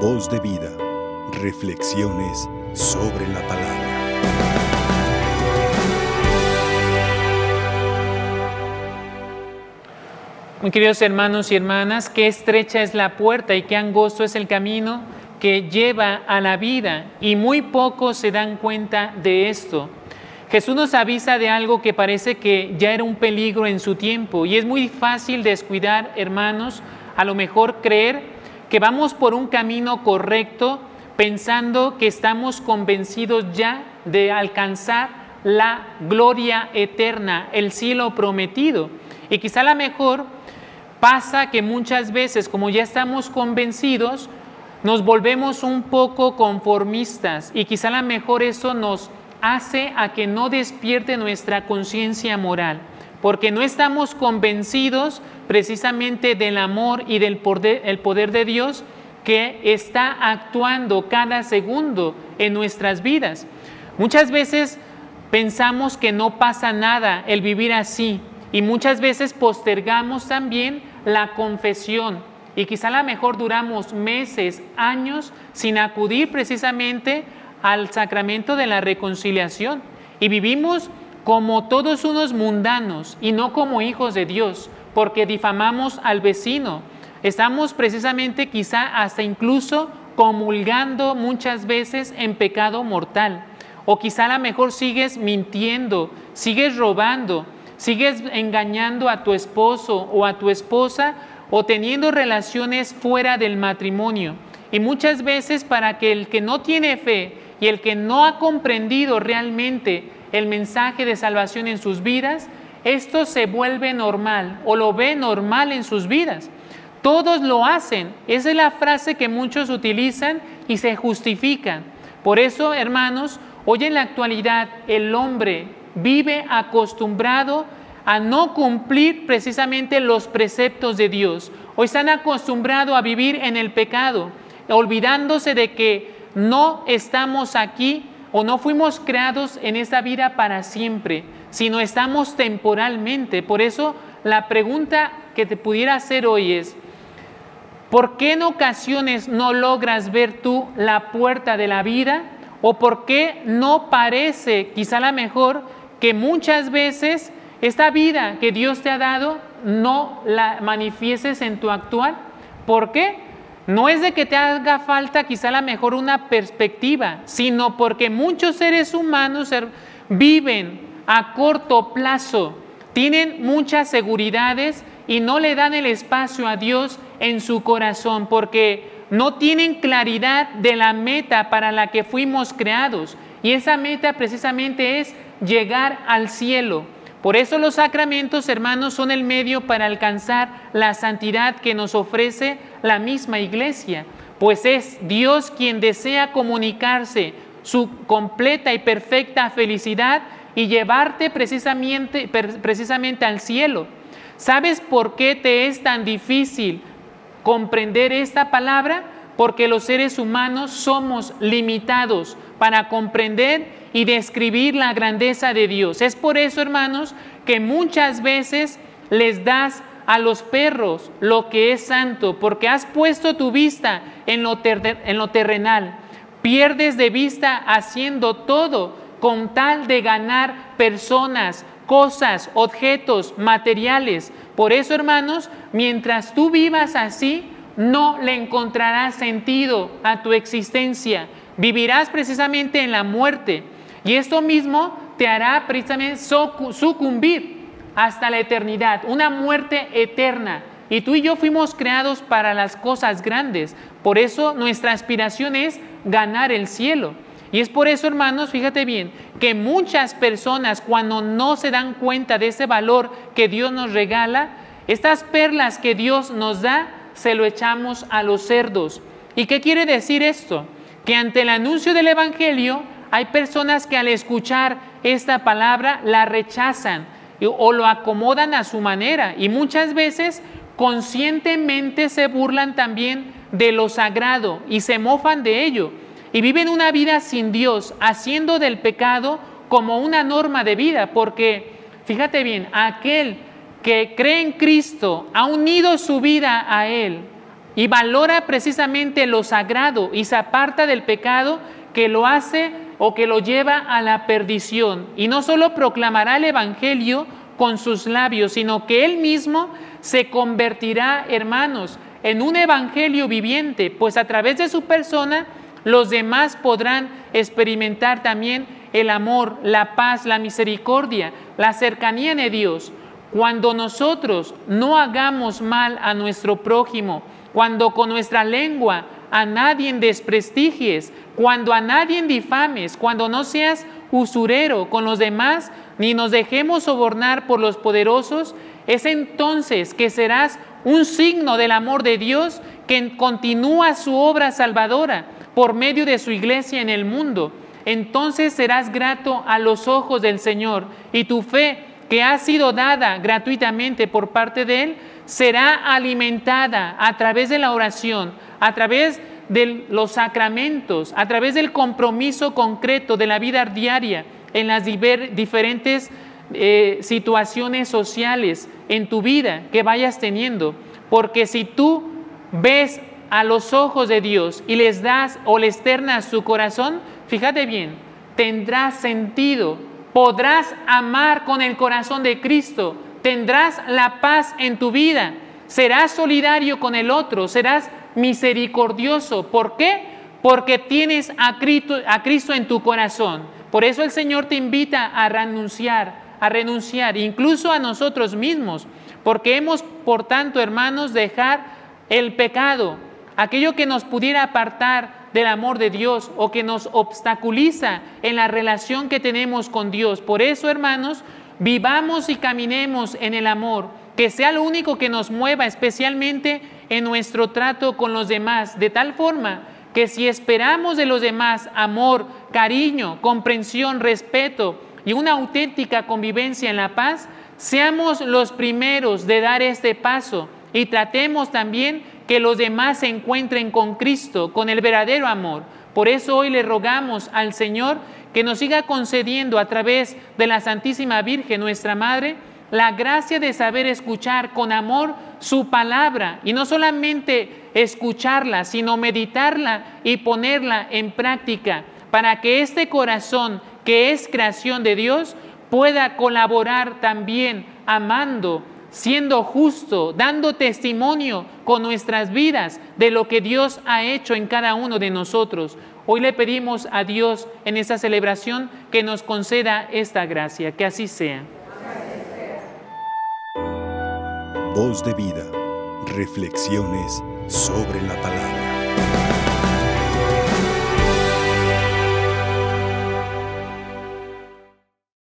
Voz de vida. Reflexiones sobre la palabra. Muy queridos hermanos y hermanas, qué estrecha es la puerta y qué angosto es el camino que lleva a la vida y muy pocos se dan cuenta de esto. Jesús nos avisa de algo que parece que ya era un peligro en su tiempo y es muy fácil descuidar, hermanos, a lo mejor creer que vamos por un camino correcto pensando que estamos convencidos ya de alcanzar la gloria eterna, el cielo prometido. Y quizá a lo mejor pasa que muchas veces, como ya estamos convencidos, nos volvemos un poco conformistas y quizá a lo mejor eso nos hace a que no despierte nuestra conciencia moral, porque no estamos convencidos precisamente del amor y del poder, el poder de Dios que está actuando cada segundo en nuestras vidas. Muchas veces pensamos que no pasa nada el vivir así y muchas veces postergamos también la confesión y quizá a lo mejor duramos meses, años sin acudir precisamente al sacramento de la reconciliación y vivimos como todos unos mundanos y no como hijos de Dios, porque difamamos al vecino. Estamos precisamente quizá hasta incluso comulgando muchas veces en pecado mortal. O quizá a lo mejor sigues mintiendo, sigues robando, sigues engañando a tu esposo o a tu esposa o teniendo relaciones fuera del matrimonio. Y muchas veces para que el que no tiene fe y el que no ha comprendido realmente el mensaje de salvación en sus vidas, esto se vuelve normal o lo ve normal en sus vidas. Todos lo hacen. Esa es la frase que muchos utilizan y se justifican. Por eso, hermanos, hoy en la actualidad el hombre vive acostumbrado a no cumplir precisamente los preceptos de Dios. Hoy están acostumbrados a vivir en el pecado, olvidándose de que no estamos aquí o no fuimos creados en esta vida para siempre, sino estamos temporalmente. Por eso la pregunta que te pudiera hacer hoy es, ¿por qué en ocasiones no logras ver tú la puerta de la vida? ¿O por qué no parece, quizá la mejor, que muchas veces esta vida que Dios te ha dado no la manifiestes en tu actual. ¿Por qué? No es de que te haga falta quizá la mejor una perspectiva, sino porque muchos seres humanos viven a corto plazo, tienen muchas seguridades y no le dan el espacio a Dios en su corazón porque no tienen claridad de la meta para la que fuimos creados. Y esa meta precisamente es llegar al cielo. Por eso los sacramentos, hermanos, son el medio para alcanzar la santidad que nos ofrece la misma iglesia, pues es Dios quien desea comunicarse su completa y perfecta felicidad y llevarte precisamente, precisamente al cielo. ¿Sabes por qué te es tan difícil comprender esta palabra? Porque los seres humanos somos limitados para comprender y describir la grandeza de Dios. Es por eso, hermanos, que muchas veces les das a los perros lo que es santo, porque has puesto tu vista en lo, en lo terrenal. Pierdes de vista haciendo todo con tal de ganar personas, cosas, objetos, materiales. Por eso, hermanos, mientras tú vivas así, no le encontrarás sentido a tu existencia. Vivirás precisamente en la muerte. Y esto mismo te hará precisamente sucumbir hasta la eternidad, una muerte eterna. Y tú y yo fuimos creados para las cosas grandes. Por eso nuestra aspiración es ganar el cielo. Y es por eso, hermanos, fíjate bien, que muchas personas cuando no se dan cuenta de ese valor que Dios nos regala, estas perlas que Dios nos da, se lo echamos a los cerdos. ¿Y qué quiere decir esto? Que ante el anuncio del Evangelio, hay personas que al escuchar esta palabra la rechazan o lo acomodan a su manera y muchas veces conscientemente se burlan también de lo sagrado y se mofan de ello y viven una vida sin Dios, haciendo del pecado como una norma de vida, porque fíjate bien, aquel que cree en Cristo, ha unido su vida a Él, y valora precisamente lo sagrado y se aparta del pecado que lo hace o que lo lleva a la perdición. Y no solo proclamará el Evangelio con sus labios, sino que él mismo se convertirá, hermanos, en un Evangelio viviente, pues a través de su persona los demás podrán experimentar también el amor, la paz, la misericordia, la cercanía de Dios. Cuando nosotros no hagamos mal a nuestro prójimo, cuando con nuestra lengua a nadie desprestigies, cuando a nadie difames, cuando no seas usurero con los demás, ni nos dejemos sobornar por los poderosos, es entonces que serás un signo del amor de Dios que continúa su obra salvadora por medio de su iglesia en el mundo. Entonces serás grato a los ojos del Señor y tu fe que ha sido dada gratuitamente por parte de Él será alimentada a través de la oración, a través de los sacramentos, a través del compromiso concreto de la vida diaria en las diferentes eh, situaciones sociales en tu vida que vayas teniendo. Porque si tú ves a los ojos de Dios y les das o les ternas su corazón, fíjate bien, tendrás sentido, podrás amar con el corazón de Cristo, tendrás la paz en tu vida, serás solidario con el otro, serás misericordioso. ¿Por qué? Porque tienes a Cristo, a Cristo en tu corazón. Por eso el Señor te invita a renunciar, a renunciar, incluso a nosotros mismos, porque hemos, por tanto, hermanos, dejar el pecado, aquello que nos pudiera apartar del amor de Dios o que nos obstaculiza en la relación que tenemos con Dios. Por eso, hermanos, vivamos y caminemos en el amor, que sea lo único que nos mueva, especialmente en nuestro trato con los demás, de tal forma que si esperamos de los demás amor, cariño, comprensión, respeto y una auténtica convivencia en la paz, seamos los primeros de dar este paso y tratemos también que los demás se encuentren con Cristo, con el verdadero amor. Por eso hoy le rogamos al Señor que nos siga concediendo a través de la Santísima Virgen, nuestra Madre, la gracia de saber escuchar con amor su palabra y no solamente escucharla, sino meditarla y ponerla en práctica para que este corazón que es creación de Dios pueda colaborar también amando, siendo justo, dando testimonio con nuestras vidas de lo que Dios ha hecho en cada uno de nosotros. Hoy le pedimos a Dios en esta celebración que nos conceda esta gracia, que así sea. Voz de vida, reflexiones sobre la palabra.